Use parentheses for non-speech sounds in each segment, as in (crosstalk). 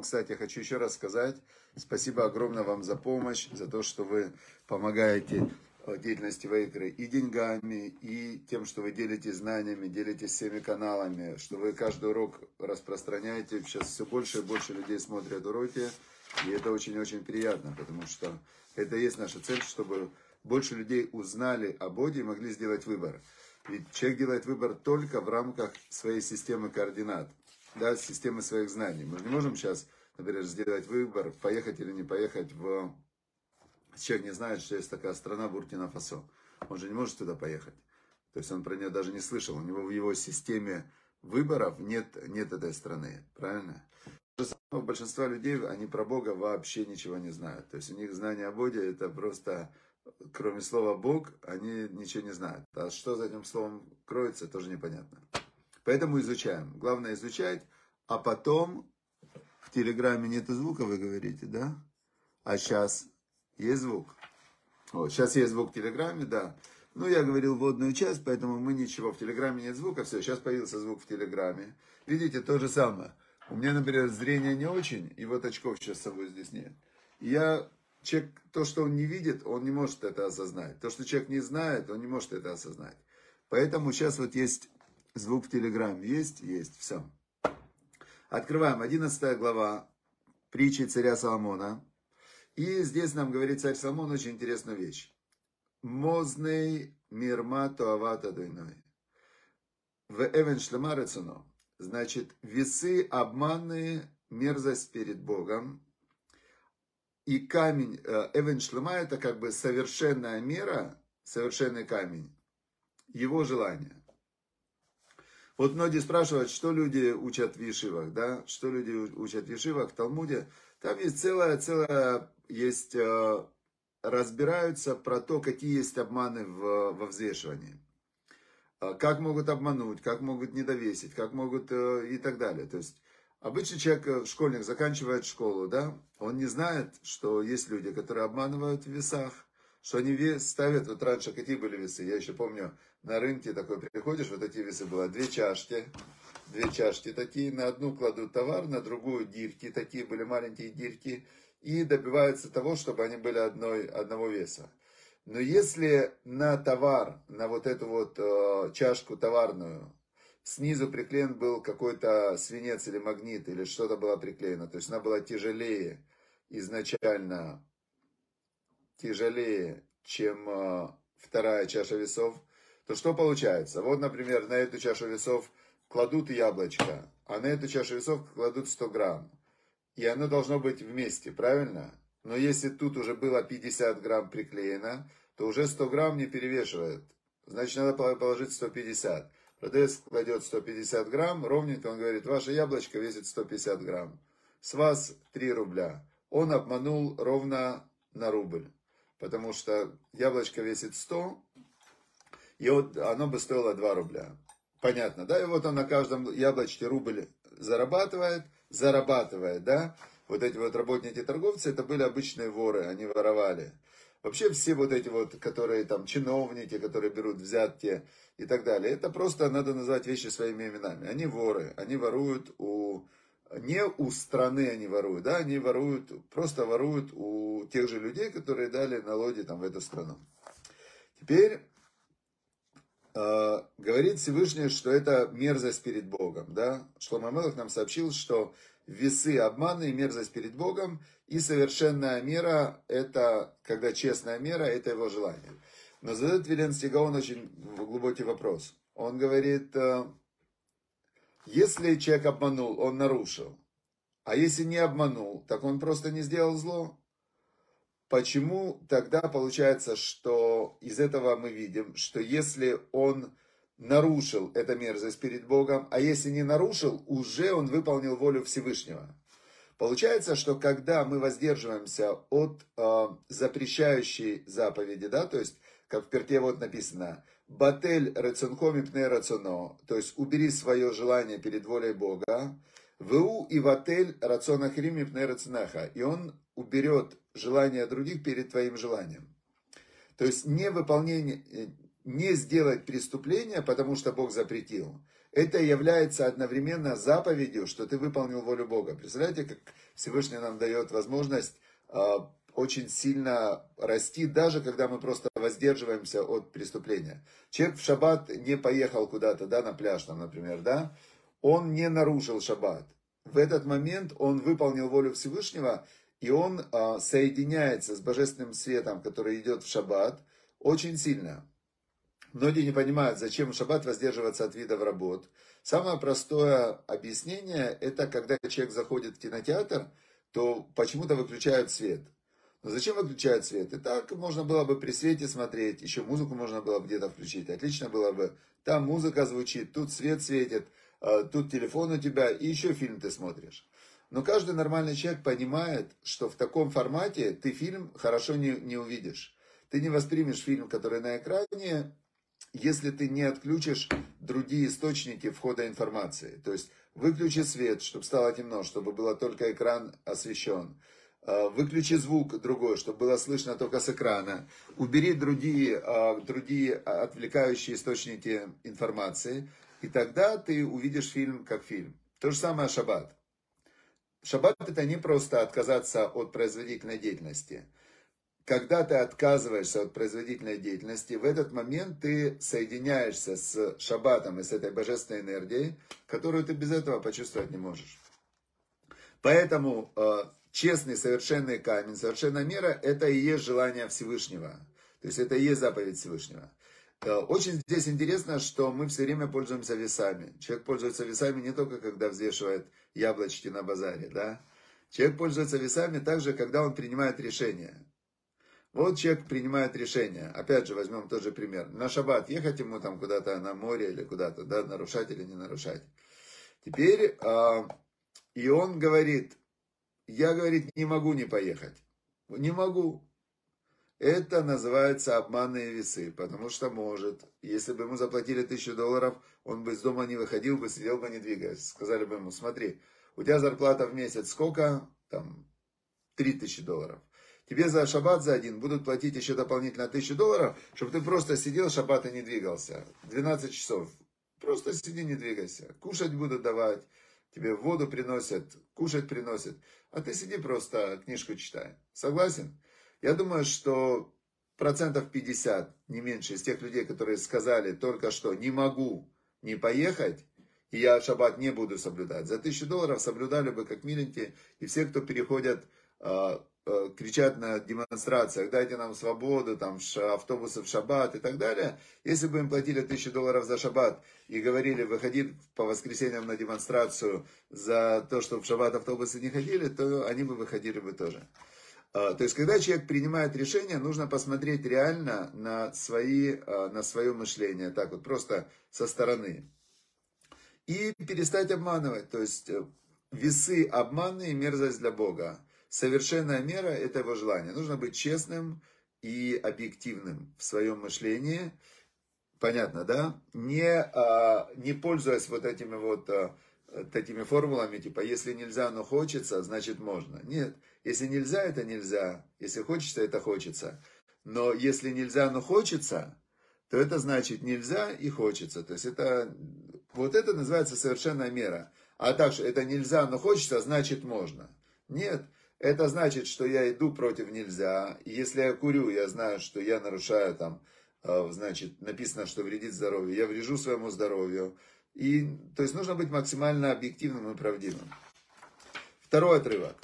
Кстати, хочу еще раз сказать, спасибо огромное вам за помощь, за то, что вы помогаете деятельности Вейкры и деньгами, и тем, что вы делитесь знаниями, делитесь всеми каналами, что вы каждый урок распространяете. Сейчас все больше и больше людей смотрят уроки, и это очень-очень приятно, потому что это и есть наша цель, чтобы больше людей узнали о Боге и могли сделать выбор. Ведь человек делает выбор только в рамках своей системы координат, да, системы своих знаний. Мы не можем сейчас, например, сделать выбор, поехать или не поехать в Человек не знает, что есть такая страна Буркина-Фасо. Он же не может туда поехать. То есть он про нее даже не слышал. У него в его системе выборов нет, нет этой страны. Правильно? У большинства людей, они про Бога вообще ничего не знают. То есть у них знание о Боге это просто, кроме слова Бог, они ничего не знают. А что за этим словом кроется, тоже непонятно. Поэтому изучаем. Главное изучать, а потом в Телеграме нет звука, вы говорите, да? А сейчас есть звук? Вот, сейчас есть звук в Телеграме, да. Ну, я говорил вводную часть, поэтому мы ничего, в Телеграме нет звука, все, сейчас появился звук в Телеграме. Видите, то же самое. У меня, например, зрение не очень, и вот очков сейчас с собой здесь нет. Я, человек, то, что он не видит, он не может это осознать. То, что человек не знает, он не может это осознать. Поэтому сейчас вот есть звук в Телеграме. Есть? Есть. Все. Открываем. 11 глава притчи царя Соломона. И здесь нам говорит царь Соломон очень интересную вещь. Мозней мирма туавата дуйной. В эвен шлемарецуно. Значит, весы обманные, мерзость перед Богом. И камень, э, эвен шлема, это как бы совершенная мера, совершенный камень. Его желание. Вот многие спрашивают, что люди учат в Ешивах, да? Что люди учат в Ешивах, в Талмуде. Там есть целая, целая есть, э, разбираются про то, какие есть обманы в, во взвешивании. Э, как могут обмануть, как могут недовесить, как могут и так далее. То есть обычный человек, школьник, заканчивает школу, да, он не знает, что есть люди, которые обманывают в весах, что они вес ставят, вот раньше какие были весы, я еще помню, на рынке такой приходишь, вот эти весы было, две чашки, две чашки такие, на одну кладут товар, на другую дирки, такие были маленькие дирки, и добиваются того, чтобы они были одной, одного веса. Но если на товар, на вот эту вот э, чашку товарную, снизу приклеен был какой-то свинец или магнит, или что-то было приклеено, то есть она была тяжелее изначально, тяжелее, чем э, вторая чаша весов, то что получается? Вот, например, на эту чашу весов кладут яблочко, а на эту чашу весов кладут 100 грамм и оно должно быть вместе, правильно? Но если тут уже было 50 грамм приклеено, то уже 100 грамм не перевешивает. Значит, надо положить 150. Продавец кладет 150 грамм, ровненько он говорит, ваше яблочко весит 150 грамм. С вас 3 рубля. Он обманул ровно на рубль. Потому что яблочко весит 100, и вот оно бы стоило 2 рубля. Понятно, да? И вот он на каждом яблочке рубль зарабатывает – зарабатывая, да, вот эти вот работники торговцы, это были обычные воры, они воровали. Вообще все вот эти вот, которые там чиновники, которые берут взятки и так далее, это просто надо назвать вещи своими именами. Они воры, они воруют у, не у страны они воруют, да, они воруют, просто воруют у тех же людей, которые дали налоги там в эту страну. Теперь э, говорит Всевышний, что это мерзость перед Богом, да. Шлома Мелах нам сообщил, что весы обманы и мерзость перед Богом, и совершенная мера, это, когда честная мера, это его желание. Но задает Вилен Стигаон очень глубокий вопрос. Он говорит, э, если человек обманул, он нарушил. А если не обманул, так он просто не сделал зло. Почему тогда получается, что из этого мы видим, что если он нарушил это мерзость перед Богом, а если не нарушил, уже он выполнил волю Всевышнего. Получается, что когда мы воздерживаемся от э, запрещающей заповеди, да, то есть, как в перке вот написано, «Батель рацункоми пне рацуно», то есть, убери свое желание перед волей Бога, «Ву и ватель рациона хрими пне рацунаха», и он уберет желание других перед твоим желанием. То есть не выполнение, не сделать преступление, потому что Бог запретил. это является одновременно заповедью, что ты выполнил волю Бога. Представляете, как Всевышний нам дает возможность а, очень сильно расти, даже когда мы просто воздерживаемся от преступления. Человек в шаббат не поехал куда-то, да, на пляж, там, например, да, он не нарушил шаббат. В этот момент он выполнил волю Всевышнего, и он а, соединяется с божественным светом, который идет в шаббат, очень сильно. Многие не понимают, зачем в шаббат воздерживаться от видов работ. Самое простое объяснение, это когда человек заходит в кинотеатр, то почему-то выключают свет. Но зачем выключают свет? И так можно было бы при свете смотреть, еще музыку можно было бы где-то включить. Отлично было бы. Там музыка звучит, тут свет светит, а, тут телефон у тебя, и еще фильм ты смотришь. Но каждый нормальный человек понимает, что в таком формате ты фильм хорошо не, не увидишь. Ты не воспримешь фильм, который на экране, если ты не отключишь другие источники входа информации. То есть выключи свет, чтобы стало темно, чтобы было только экран освещен. А, выключи звук другой, чтобы было слышно только с экрана. Убери другие, а, другие отвлекающие источники информации. И тогда ты увидишь фильм как фильм. То же самое шаббат. Шаббат это не просто отказаться от производительной деятельности когда ты отказываешься от производительной деятельности, в этот момент ты соединяешься с шаббатом и с этой божественной энергией, которую ты без этого почувствовать не можешь. Поэтому э, честный, совершенный камень, совершенная мера – это и есть желание Всевышнего. То есть это и есть заповедь Всевышнего. Э, очень здесь интересно, что мы все время пользуемся весами. Человек пользуется весами не только когда взвешивает яблочки на базаре, да? Человек пользуется весами также, когда он принимает решение. Вот человек принимает решение. Опять же, возьмем тот же пример. На шаббат ехать ему там куда-то на море или куда-то, да, нарушать или не нарушать. Теперь, э, и он говорит, я, говорит, не могу не поехать. Не могу. Это называется обманные весы, потому что может. Если бы ему заплатили тысячу долларов, он бы из дома не выходил бы, сидел бы не двигаясь. Сказали бы ему, смотри, у тебя зарплата в месяц сколько? Там, три тысячи долларов. Тебе за шаббат за один будут платить еще дополнительно тысячу долларов, чтобы ты просто сидел, шаббат и не двигался. 12 часов. Просто сиди, не двигайся. Кушать будут давать, тебе воду приносят, кушать приносят. А ты сиди просто, книжку читай. Согласен? Я думаю, что процентов 50, не меньше, из тех людей, которые сказали только что «не могу не поехать», и я шаббат не буду соблюдать. За тысячу долларов соблюдали бы как миленькие, и все, кто переходят а, кричат на демонстрациях, дайте нам свободу, там, автобусы в шаббат и так далее. Если бы им платили тысячу долларов за шаббат и говорили, выходи по воскресеньям на демонстрацию за то, что в шаббат автобусы не ходили, то они бы выходили бы тоже. А, то есть, когда человек принимает решение, нужно посмотреть реально на, свои, а, на свое мышление, так вот, просто со стороны. И перестать обманывать. То есть, э, весы обманные, мерзость для Бога. Совершенная мера – это его желание. Нужно быть честным и объективным в своем мышлении. Понятно, да? Не, а, не пользуясь вот этими вот а, такими формулами, типа, если нельзя, но хочется, значит можно. Нет, если нельзя, это нельзя. Если хочется, это хочется. Но если нельзя, но хочется, то это значит нельзя и хочется. То есть это, вот это называется совершенная мера. А так что это нельзя, но хочется, значит можно. Нет, это значит, что я иду против нельзя. Если я курю, я знаю, что я нарушаю там, э, значит, написано, что вредит здоровью. Я врежу своему здоровью. И, то есть нужно быть максимально объективным и правдивым. Второй отрывок.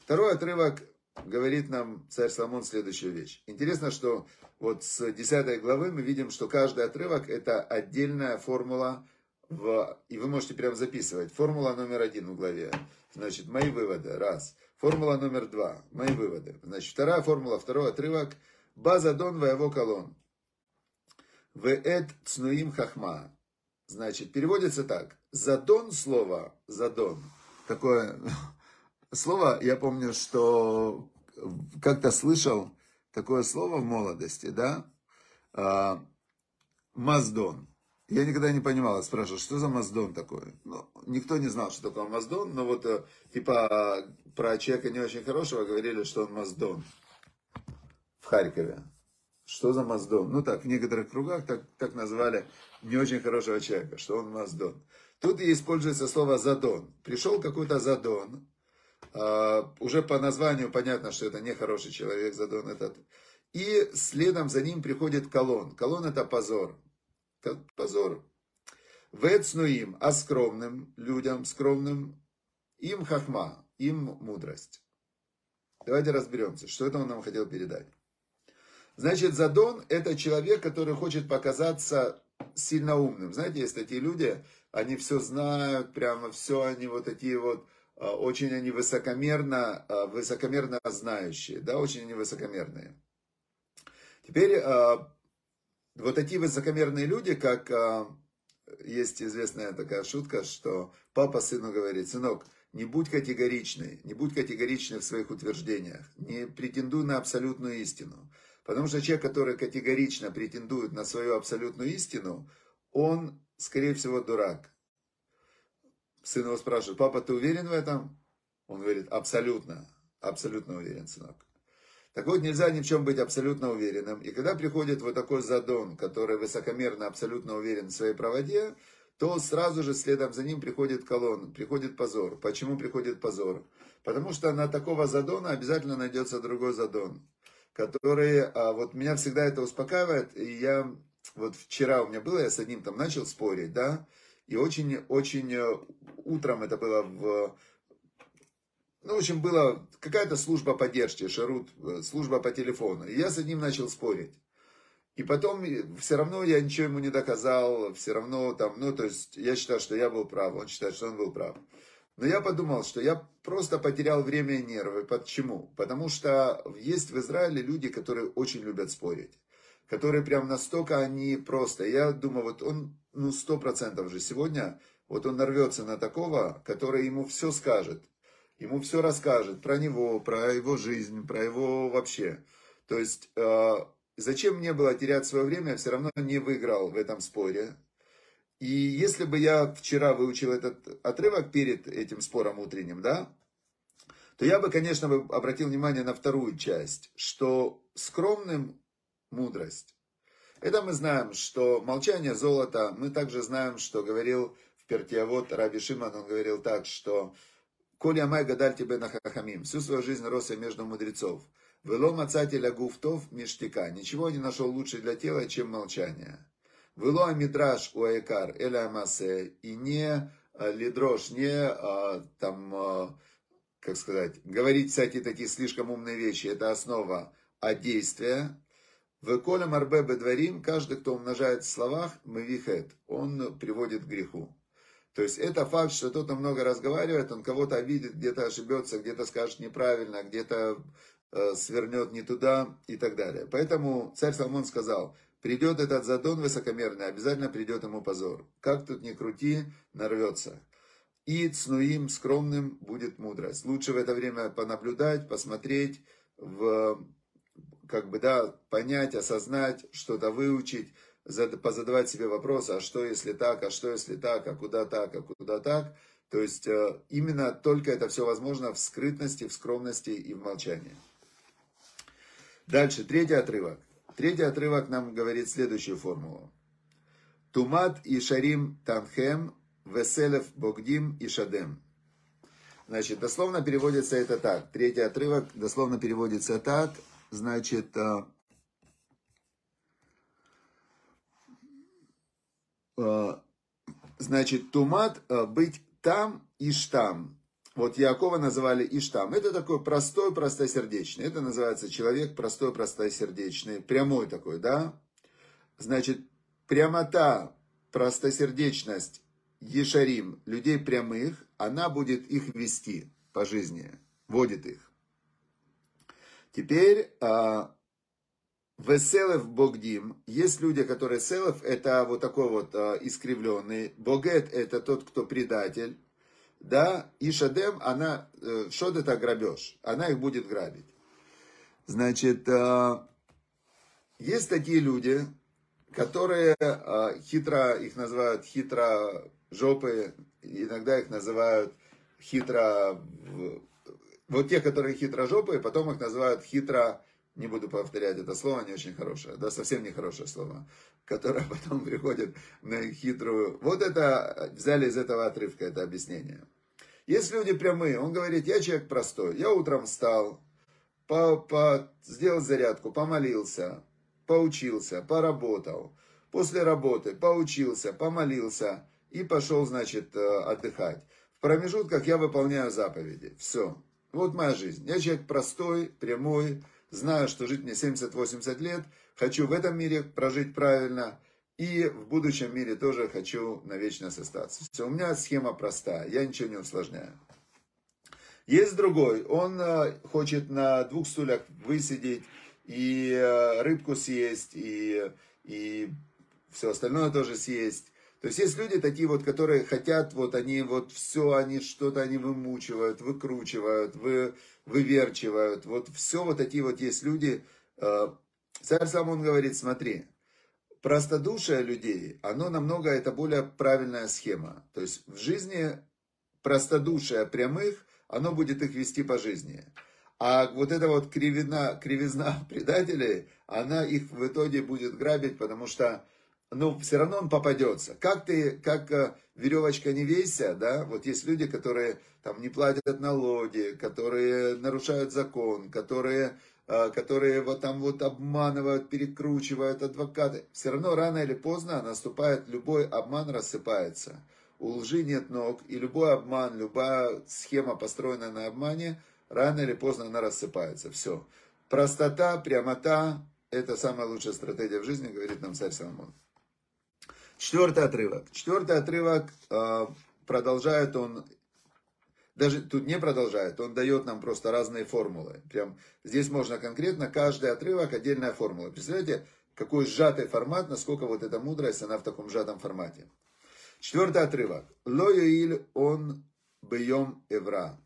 Второй отрывок говорит нам царь Соломон следующую вещь. Интересно, что вот с 10 главы мы видим, что каждый отрывок это отдельная формула, в, и вы можете прям записывать. Формула номер один в главе. Значит, мои выводы. Раз. Формула номер два. Мои выводы. Значит, вторая формула, второй отрывок. База дон воево колон. Веэт цнуим хахма. Значит, переводится так. Задон слово, задон. Такое (laughs) слово, я помню, что как-то слышал такое слово в молодости, да? А, маздон. Я никогда не понимал, спрашивал, что за Маздон такое? Ну, никто не знал, что такое Маздон, но вот, э, типа, про человека не очень хорошего говорили, что он Маздон в Харькове. Что за Маздон? Ну так, в некоторых кругах так, так назвали не очень хорошего человека, что он Маздон. Тут используется слово задон. Пришел какой-то задон, а, уже по названию понятно, что это не хороший человек, задон этот. И следом за ним приходит колон. Колон это позор. Позор. Вецнуим, а скромным людям, скромным, им хахма, им мудрость. Давайте разберемся, что это он нам хотел передать. Значит, задон это человек, который хочет показаться сильно умным. Знаете, есть такие люди, они все знают, прямо все, они вот такие вот, а, очень они высокомерно, а, высокомерно знающие, да, очень они высокомерные. Теперь а, вот такие высокомерные люди, как есть известная такая шутка, что папа сыну говорит, сынок, не будь категоричный, не будь категоричный в своих утверждениях, не претендуй на абсолютную истину. Потому что человек, который категорично претендует на свою абсолютную истину, он, скорее всего, дурак. Сын его спрашивает, папа, ты уверен в этом? Он говорит, абсолютно, абсолютно уверен, сынок. Так вот, нельзя ни в чем быть абсолютно уверенным. И когда приходит вот такой задон, который высокомерно, абсолютно уверен в своей правоте, то сразу же следом за ним приходит колонн, приходит позор. Почему приходит позор? Потому что на такого задона обязательно найдется другой задон которые, а, вот меня всегда это успокаивает, и я, вот вчера у меня было, я с одним там начал спорить, да, и очень-очень э, утром это было в, ну, в общем, была какая-то служба поддержки, Шарут, э, служба по телефону, и я с одним начал спорить. И потом все равно я ничего ему не доказал, все равно там, ну, то есть я считаю, что я был прав, он считает, что он был прав. Но я подумал, что я просто потерял время и нервы. Почему? Потому что есть в Израиле люди, которые очень любят спорить. Которые прям настолько они просто. Я думаю, вот он, ну, сто процентов же сегодня, вот он нарвется на такого, который ему все скажет. Ему все расскажет про него, про его жизнь, про его вообще. То есть, э, зачем мне было терять свое время, я все равно не выиграл в этом споре. И если бы я вчера выучил этот отрывок перед этим спором утренним, да, то я бы, конечно, обратил внимание на вторую часть, что скромным мудрость. Это мы знаем, что молчание золота, мы также знаем, что говорил в Пертиавод Раби Шиман, он говорил так, что «Коля май гадаль тебе на хахамим», всю свою жизнь рос я между мудрецов. «Вело мацателя гуфтов миштика», ничего не нашел лучше для тела, чем молчание. Вело мидраш у Айкар эля масе, и не э, лидрош, не а, там, а, как сказать, говорить всякие такие слишком умные вещи, это основа, а действия. В колем арбе бедварим, каждый, кто умножает в словах, мавихет, он приводит к греху. То есть это факт, что кто-то много разговаривает, он кого-то обидит, где-то ошибется, где-то скажет неправильно, где-то э, свернет не туда и так далее. Поэтому царь Соломон сказал, Придет этот задон высокомерный, обязательно придет ему позор. Как тут ни крути, нарвется. И цнуим, скромным, будет мудрость. Лучше в это время понаблюдать, посмотреть, в, как бы, да, понять, осознать, что-то выучить, позадавать себе вопросы, а что если так, а что если так, а куда так, а куда так. То есть э, именно только это все возможно в скрытности, в скромности и в молчании. Дальше, третий отрывок. Третий отрывок нам говорит следующую формулу. Тумат и шарим танхем, веселев богдим и шадем. Значит, дословно переводится это так. Третий отрывок дословно переводится так. Значит, э, э, значит, тумат э, быть там и штам. Вот Якова называли Иштам. Это такой простой, простосердечный. Это называется человек простой, простосердечный. Прямой такой, да? Значит, прямота, простосердечность Ешарим, людей прямых, она будет их вести по жизни, водит их. Теперь а, Веселев Богдим. Есть люди, которые селев, это вот такой вот а, искривленный. Богет это тот, кто предатель да, и Шадем, она, э, шод это грабеж, она их будет грабить. Значит, э, есть такие люди, которые э, хитро, их называют хитро жопы, иногда их называют хитро, вот те, которые хитро жопы, потом их называют хитро не буду повторять это слово, не очень хорошее, да, совсем не хорошее слово, которое (laughs) потом приходит на хитрую. Вот это взяли из этого отрывка, это объяснение. Есть люди прямые, он говорит, я человек простой, я утром встал, по, по, сделал зарядку, помолился, поучился, поработал, после работы поучился, помолился и пошел, значит, э, отдыхать. В промежутках я выполняю заповеди. Все. Вот моя жизнь. Я человек простой, прямой, знаю, что жить мне 70-80 лет, хочу в этом мире прожить правильно, и в будущем мире тоже хочу на вечность остаться. Все, у меня схема простая, я ничего не усложняю. Есть другой, он э, хочет на двух стульях высидеть, и э, рыбку съесть, и, и все остальное тоже съесть. То есть есть люди такие вот, которые хотят, вот они вот все, они что-то они вымучивают, выкручивают, вы, выверчивают. Вот все вот такие вот есть люди. Э, царь сам он говорит, смотри, простодушие людей, оно намного, это более правильная схема. То есть в жизни простодушие прямых, оно будет их вести по жизни. А вот эта вот кривизна, кривизна (laughs) предателей, она их в итоге будет грабить, потому что ну, все равно он попадется. Как ты, как э, веревочка не вейся, да, вот есть люди, которые там не платят налоги, которые нарушают закон, которые, э, которые вот там вот обманывают, перекручивают адвокаты. Все равно рано или поздно наступает, любой обман рассыпается. У лжи нет ног, и любой обман, любая схема, построенная на обмане, рано или поздно она рассыпается. Все. Простота, прямота – это самая лучшая стратегия в жизни, говорит нам царь Соломон. Четвертый отрывок. Четвертый отрывок э, продолжает он, даже тут не продолжает, он дает нам просто разные формулы. Прям здесь можно конкретно, каждый отрывок отдельная формула. Представляете, какой сжатый формат, насколько вот эта мудрость, она в таком сжатом формате. Четвертый отрывок. Лоюиль он бьем евра.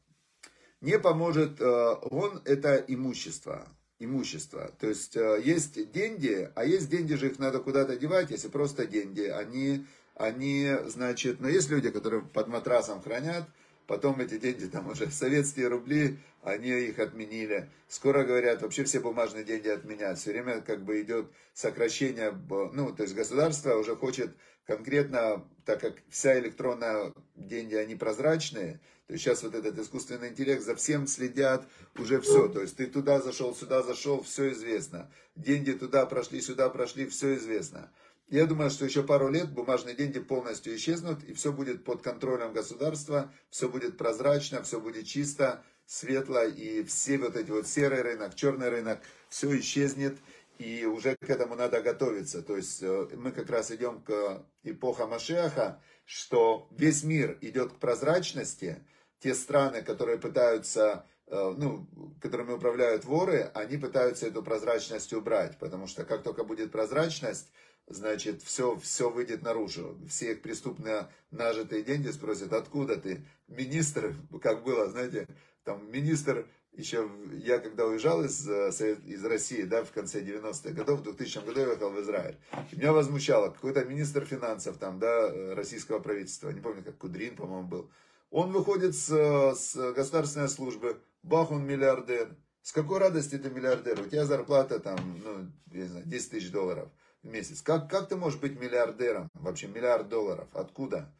Не поможет, э, он это имущество имущество. То есть э, есть деньги, а есть деньги же их надо куда-то девать, если просто деньги. Они, они, значит, но есть люди, которые под матрасом хранят, потом эти деньги, там уже советские рубли, они их отменили. Скоро говорят, вообще все бумажные деньги отменят. Все время как бы идет сокращение, ну, то есть государство уже хочет конкретно, так как вся электронная деньги, они прозрачные, то сейчас вот этот искусственный интеллект за всем следят, уже все. То есть ты туда зашел, сюда зашел, все известно. Деньги туда прошли, сюда прошли, все известно. Я думаю, что еще пару лет бумажные деньги полностью исчезнут, и все будет под контролем государства, все будет прозрачно, все будет чисто, светло, и все вот эти вот серый рынок, черный рынок, все исчезнет, и уже к этому надо готовиться. То есть э, мы как раз идем к эпохе Машеха, что весь мир идет к прозрачности, те страны, которые пытаются, э, ну, которыми управляют воры, они пытаются эту прозрачность убрать, потому что как только будет прозрачность, значит, все, все выйдет наружу. Все их преступно нажитые деньги спросят, откуда ты? Министр, как было, знаете, там министр, еще я когда уезжал из, э, из России, да, в конце 90-х годов, в 2000 году я уехал в Израиль. Меня возмущало, какой-то министр финансов там, да, э, российского правительства, не помню, как Кудрин, по-моему, был. Он выходит с, с государственной службы, бах, он миллиардер. С какой радости ты миллиардер? У тебя зарплата там, ну, я не знаю, 10 тысяч долларов в месяц. Как, как ты можешь быть миллиардером? Вообще миллиард долларов. Откуда?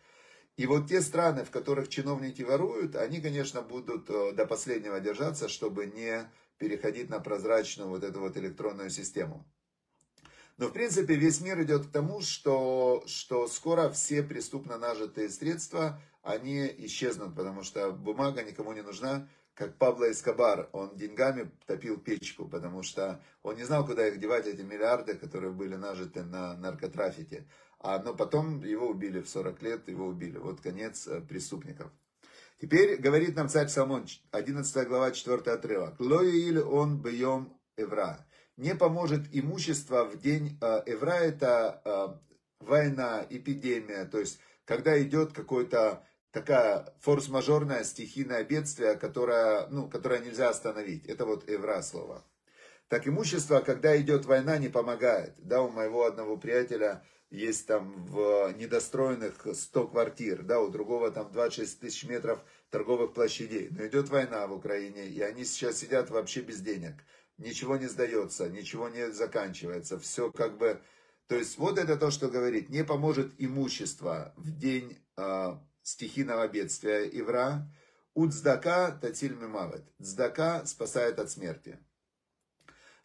И вот те страны, в которых чиновники воруют, они, конечно, будут э, до последнего держаться, чтобы не переходить на прозрачную вот эту вот электронную систему. Но, в принципе, весь мир идет к тому, что, что скоро все преступно нажитые средства, они исчезнут, потому что бумага никому не нужна. Как Пабло Эскобар, он деньгами топил печку, потому что он не знал, куда их девать, эти миллиарды, которые были нажиты на наркотрафике. А, но потом его убили в 40 лет, его убили. Вот конец э, преступников. Теперь говорит нам царь Соломон, 11 глава, 4 отрывок. Лоюиль он бьем евра не поможет имущество в день э, Эвра, это э, война, эпидемия, то есть когда идет какое-то такая форс-мажорное стихийное бедствие, которое, ну, которое нельзя остановить. Это вот Эвра слово. Так имущество, когда идет война, не помогает. Да, у моего одного приятеля есть там в недостроенных 100 квартир, да, у другого там 26 тысяч метров торговых площадей. Но идет война в Украине, и они сейчас сидят вообще без денег ничего не сдается, ничего не заканчивается, все как бы... То есть вот это то, что говорит, не поможет имущество в день э, стихийного бедствия Ивра, Уцдака татиль мимавет. Цдака спасает от смерти.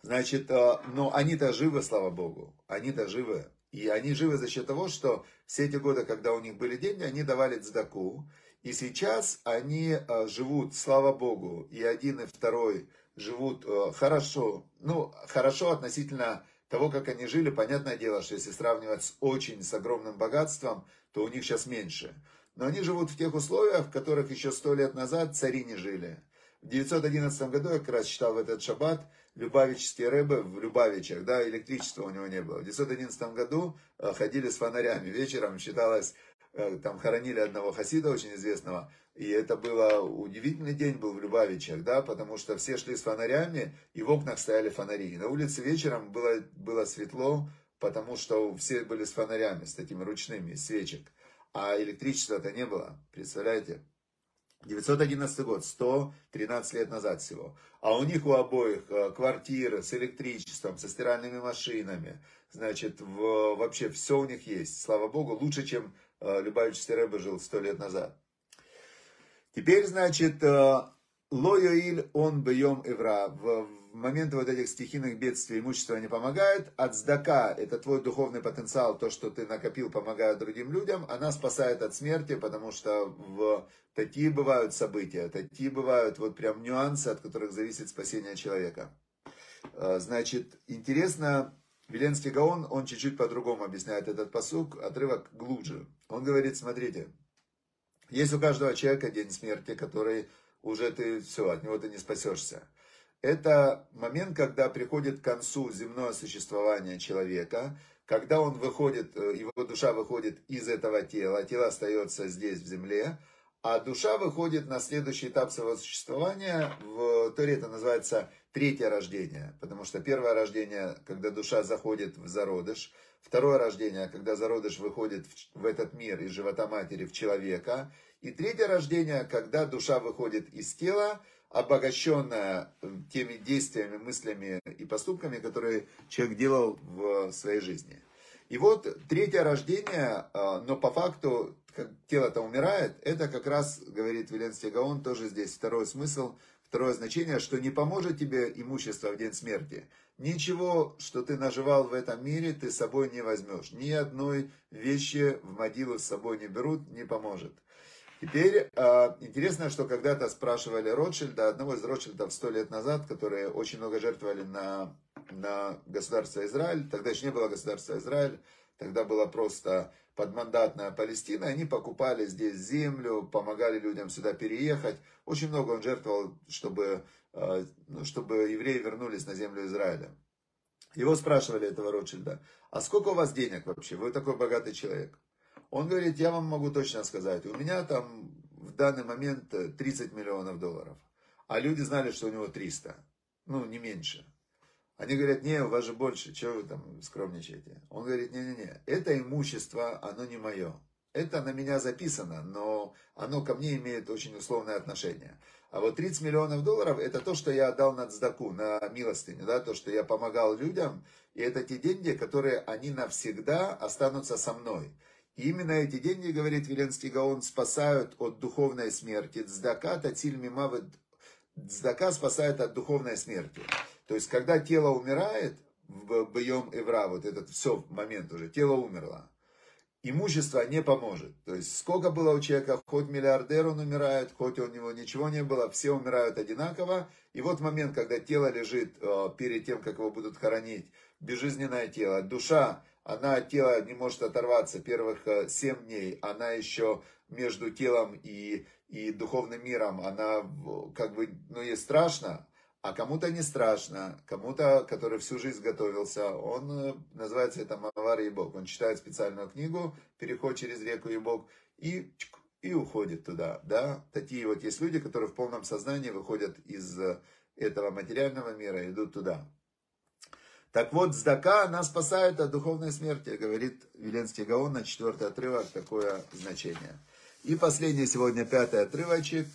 Значит, э, но они-то живы, слава Богу. Они-то живы. И они живы за счет того, что все эти годы, когда у них были деньги, они давали цдаку. И сейчас они э, живут, слава Богу, и один, и второй живут э, хорошо. Ну, хорошо относительно того, как они жили. Понятное дело, что если сравнивать с очень, с огромным богатством, то у них сейчас меньше. Но они живут в тех условиях, в которых еще сто лет назад цари не жили. В 911 году я как раз читал в этот шаббат Любавические рыбы в Любавичах, да, электричества у него не было. В 911 году э, ходили с фонарями. Вечером считалось, э, там хоронили одного хасида очень известного, и это было удивительный день был в Любавичах, да, потому что все шли с фонарями, и в окнах стояли фонари. И на улице вечером было, было светло, потому что все были с фонарями, с такими ручными, свечек. А электричества-то не было, представляете? 911 год, 113 лет назад всего. А у них у обоих э, квартиры с электричеством, со стиральными машинами. Значит, в, вообще все у них есть. Слава Богу, лучше, чем э, Любавичский Рэбе жил 100 лет назад. Теперь, значит, э, Лоюиль он бьем эвра. В, в момент вот этих стихийных бедствий имущество не помогает. От сдака, это твой духовный потенциал, то, что ты накопил, помогая другим людям, она спасает от смерти, потому что в такие бывают события, такие бывают вот прям нюансы, от которых зависит спасение человека. Э, значит, интересно, Веленский Гаон, он чуть-чуть по-другому объясняет этот посук, отрывок глубже. Он говорит, смотрите, есть у каждого человека день смерти, который уже ты все, от него ты не спасешься. Это момент, когда приходит к концу земное существование человека, когда он выходит, э, его душа выходит из этого тела, тело остается здесь, в земле, а душа выходит на следующий этап своего существования, в Торе это называется третье рождение, потому что первое рождение, когда душа заходит в зародыш, второе рождение, когда зародыш выходит в этот мир из живота матери в человека, и третье рождение, когда душа выходит из тела, обогащенная э, теми действиями, мыслями и поступками, которые человек делал в своей жизни. И вот третье рождение, э, но по факту, как тело-то умирает, это как раз, говорит Виленский Гаон, тоже здесь второй смысл, второе значение, что не поможет тебе имущество в день смерти. Ничего, что ты наживал в этом мире, ты с собой не возьмешь. Ни одной вещи в могилу с собой не берут, не поможет. Теперь э, интересно, что когда-то спрашивали Ротшильда, одного из Ротшильдов сто лет назад, которые очень много жертвовали на, на государство Израиль. Тогда еще не было государства Израиль, тогда была просто подмандатная Палестина. Они покупали здесь землю, помогали людям сюда переехать. Очень много он жертвовал, чтобы, э, чтобы евреи вернулись на землю Израиля. Его спрашивали, этого Ротшильда, а сколько у вас денег вообще? Вы такой богатый человек. Он говорит, я вам могу точно сказать, у меня там в данный момент 30 миллионов долларов. А люди знали, что у него 300. Ну, не меньше. Они говорят, не, у вас же больше, что вы там скромничаете? Он говорит, не-не-не, это имущество, оно не мое. Это на меня записано, но оно ко мне имеет очень условное отношение. А вот 30 миллионов долларов это то, что я отдал на цдаку, на милостыню, да, то, что я помогал людям. И это те деньги, которые они навсегда останутся со мной. И именно эти деньги, говорит Веленский Гаон, спасают от духовной смерти. Цдака тациль мимавет. Цдака спасает от духовной смерти. То есть, когда тело умирает, в боем Эвра, вот этот все момент уже, тело умерло. Имущество не поможет. То есть, сколько было у человека, хоть миллиардер он умирает, хоть у него ничего не было, все умирают одинаково. И вот момент, когда тело лежит э, перед тем, как его будут хоронить, безжизненное тело, душа она от тела не может оторваться первых 7 э, дней, она еще между телом и, и духовным миром, она как бы, ну, ей страшно, а кому-то не страшно, кому-то, который всю жизнь готовился, он, э, называется это Мавар Ебок, он читает специальную книгу, переход через реку Ебок, и, и уходит туда, да, такие вот есть люди, которые в полном сознании выходят из э, этого материального мира, идут туда. Так вот, сдака, она спасает от духовной смерти, говорит Веленский Гаон на четвертый отрывок, такое значение. И последний сегодня пятый отрывочек.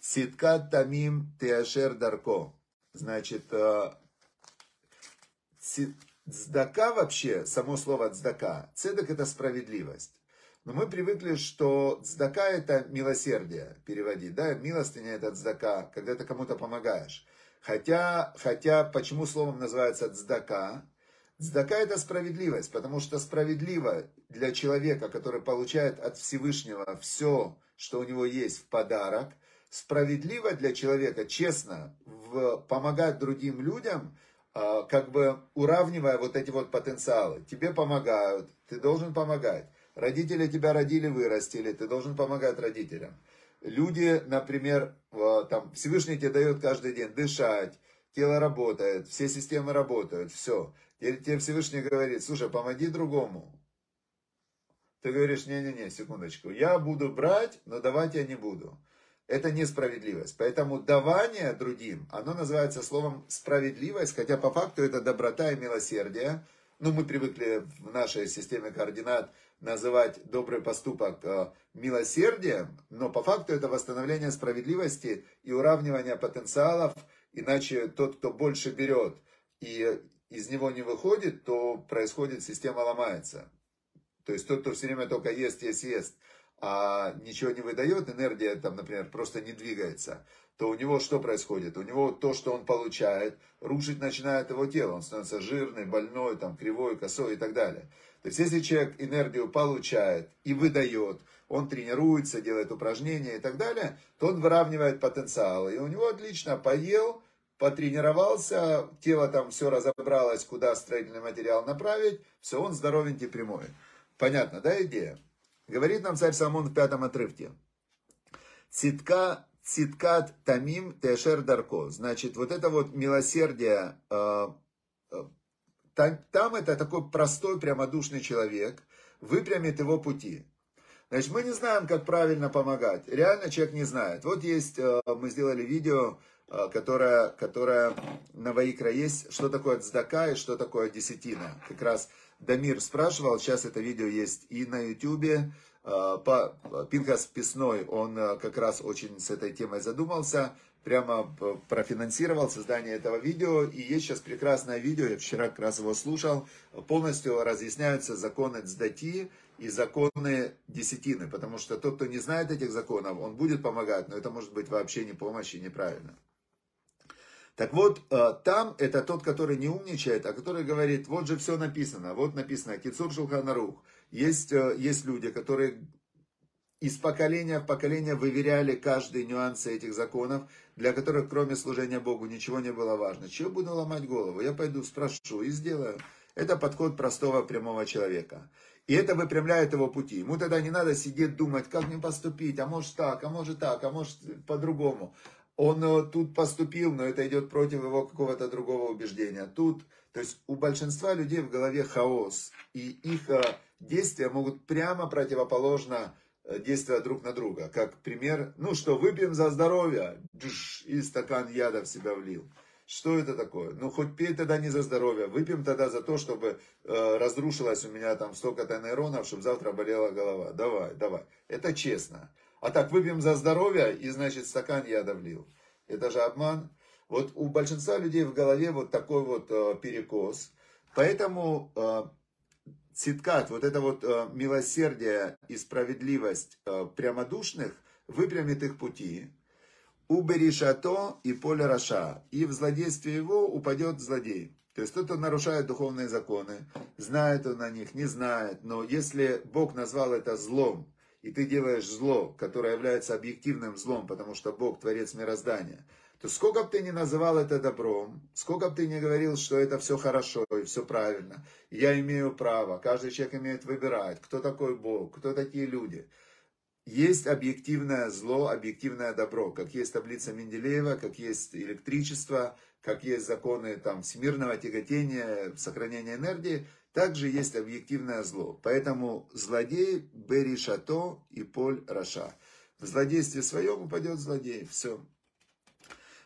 Ситка тамим теашер дарко. Значит, э, цдака вообще, само слово цдака, цедок это справедливость. Но мы привыкли, что цдака это милосердие переводить, да, милостыня это цдака, когда ты кому-то помогаешь. Хотя, хотя, почему словом называется цдака? Цдака это справедливость, потому что справедливо для человека, который получает от Всевышнего все, что у него есть в подарок, справедливо для человека, честно, в, помогать другим людям, а, как бы уравнивая вот эти вот потенциалы. Тебе помогают, ты должен помогать. Родители тебя родили, вырастили, ты должен помогать родителям. Люди, например, там Всевышний тебе дает каждый день дышать, тело работает, все системы работают, все. Тебе Всевышний говорит, слушай, помоги другому. Ты говоришь, не-не-не, секундочку, я буду брать, но давать я не буду. Это несправедливость. Поэтому давание другим, оно называется словом справедливость, хотя по факту это доброта и милосердие. Ну, мы привыкли в нашей системе координат называть добрый поступок э, милосердием, но по факту это восстановление справедливости и уравнивание потенциалов, иначе тот, кто больше берет и из него не выходит, то происходит, система ломается. То есть тот, кто все время только ест, ест, ест, а ничего не выдает, энергия там, например, просто не двигается, то у него что происходит? У него то, что он получает, рушить начинает его тело. Он становится жирный, больной, там, кривой, косой и так далее. То есть, если человек энергию получает и выдает, он тренируется, делает упражнения и так далее, то он выравнивает потенциал. И у него отлично поел, потренировался, тело там все разобралось, куда строительный материал направить, все, он здоровенький прямой. Понятно, да, идея? Говорит нам царь Самон в пятом отрывке. Цитка, циткат тамим тешер дарко. Значит, вот это вот милосердие э, э, там, там это такой простой, прямодушный человек, выпрямит его пути. Значит, мы не знаем, как правильно помогать. Реально человек не знает. Вот есть, э, мы сделали видео, э, которое, которое на Ваикра есть, что такое цдака и что такое десятина. Как раз Дамир спрашивал, сейчас это видео есть и на ютюбе. Э, Пинхас Песной, он как раз очень с этой темой задумался прямо профинансировал создание этого видео. И есть сейчас прекрасное видео, я вчера как раз его слушал, полностью разъясняются законы цдати и законы десятины. Потому что тот, кто не знает этих законов, он будет помогать, но это может быть вообще не помощь и неправильно. Так вот, э, там это тот, который не умничает, а который говорит, вот же все написано, вот написано, Кицур Шулханарух. Есть, э, есть люди, которые из поколения в поколение выверяли каждый нюанс этих законов, для которых кроме служения Богу ничего не было важно. Чего буду ломать голову? Я пойду спрошу и сделаю. Это подход простого прямого человека. И это выпрямляет его пути. Ему тогда не надо сидеть думать, как мне поступить, а может так, а может так, а может по-другому. Он э, тут поступил, но это идет против его какого-то другого убеждения. Тут, то есть у большинства людей в голове хаос, и их э, действия могут прямо противоположно действия друг на друга. Как пример, ну что, выпьем за здоровье, и стакан яда в себя влил. Что это такое? Ну, хоть пей тогда не за здоровье, выпьем тогда за то, чтобы э, разрушилось у меня там столько-то нейронов, чтобы завтра болела голова. Давай, давай. Это честно. А так, выпьем за здоровье, и, значит, стакан яда влил. Это же обман. Вот у большинства людей в голове вот такой вот э, перекос. Поэтому э, циткат, вот это вот э, милосердие и справедливость э, прямодушных, выпрямит их пути. Уберишато и поле раша. И в злодействе его упадет злодей. То есть тот, кто нарушает духовные законы, знает он о них, не знает. Но если Бог назвал это злом, и ты делаешь зло, которое является объективным злом, потому что Бог творец мироздания, то сколько бы ты ни называл это добром, сколько бы ты ни говорил, что это все хорошо и все правильно, я имею право, каждый человек имеет выбирать, кто такой Бог, кто такие люди. Есть объективное зло, объективное добро, как есть таблица Менделеева, как есть электричество, как есть законы там, всемирного тяготения, сохранения энергии, также есть объективное зло. Поэтому злодей Бери Шато и Поль Раша. В злодействе своем упадет злодей. Все.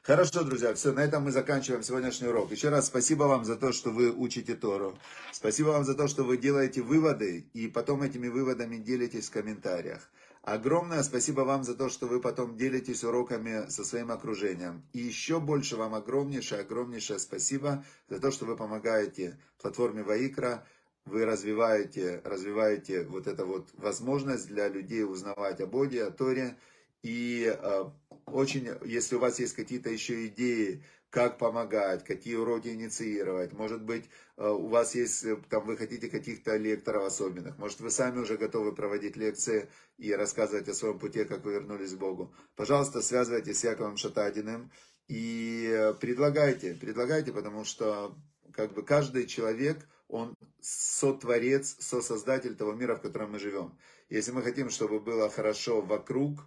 Хорошо, друзья, все, на этом мы заканчиваем сегодняшний урок. Еще раз спасибо вам за то, что вы учите Тору. Спасибо вам за то, что вы делаете выводы и потом этими выводами делитесь в комментариях. Огромное спасибо вам за то, что вы потом делитесь уроками со своим окружением. И еще больше вам огромнейшее, огромнейшее спасибо за то, что вы помогаете платформе Ваикра, вы развиваете, развиваете вот эту вот возможность для людей узнавать о Боге, о Торе. И э, очень, если у вас есть какие-то еще идеи, как помогать, какие уроки инициировать. Может быть, э, у вас есть, э, там, вы хотите каких-то лекторов особенных. Может, вы сами уже готовы проводить лекции и рассказывать о своем пути, как вы вернулись к Богу. Пожалуйста, связывайтесь с Яковом Шатадиным и предлагайте, предлагайте, потому что как бы каждый человек, он сотворец, сосоздатель того мира, в котором мы живем. Если мы хотим, чтобы было хорошо вокруг,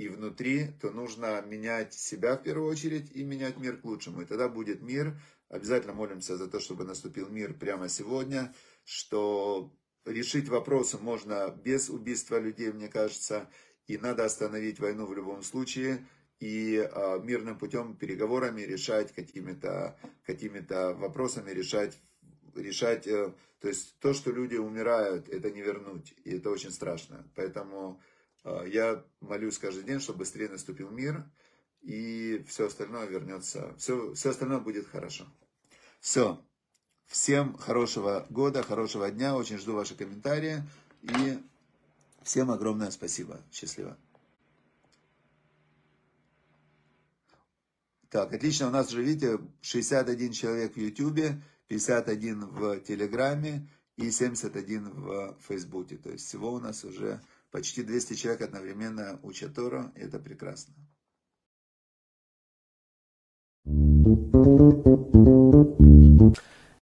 и внутри, то нужно менять себя в первую очередь и менять мир к лучшему. И тогда будет мир. Обязательно молимся за то, чтобы наступил мир прямо сегодня, что решить вопросы можно без убийства людей, мне кажется, и надо остановить войну в любом случае и э, мирным путем, переговорами решать какими-то какими вопросами, решать, решать э, то есть то, что люди умирают, это не вернуть, и это очень страшно. Поэтому я молюсь каждый день, чтобы быстрее наступил мир, и все остальное вернется, все, все остальное будет хорошо. Все. Всем хорошего года, хорошего дня, очень жду ваши комментарии, и всем огромное спасибо. Счастливо. Так, отлично, у нас уже, видите, 61 человек в Ютубе, 51 в Телеграме и 71 в Фейсбуке. То есть всего у нас уже Почти 200 человек одновременно учат Тору, и это прекрасно.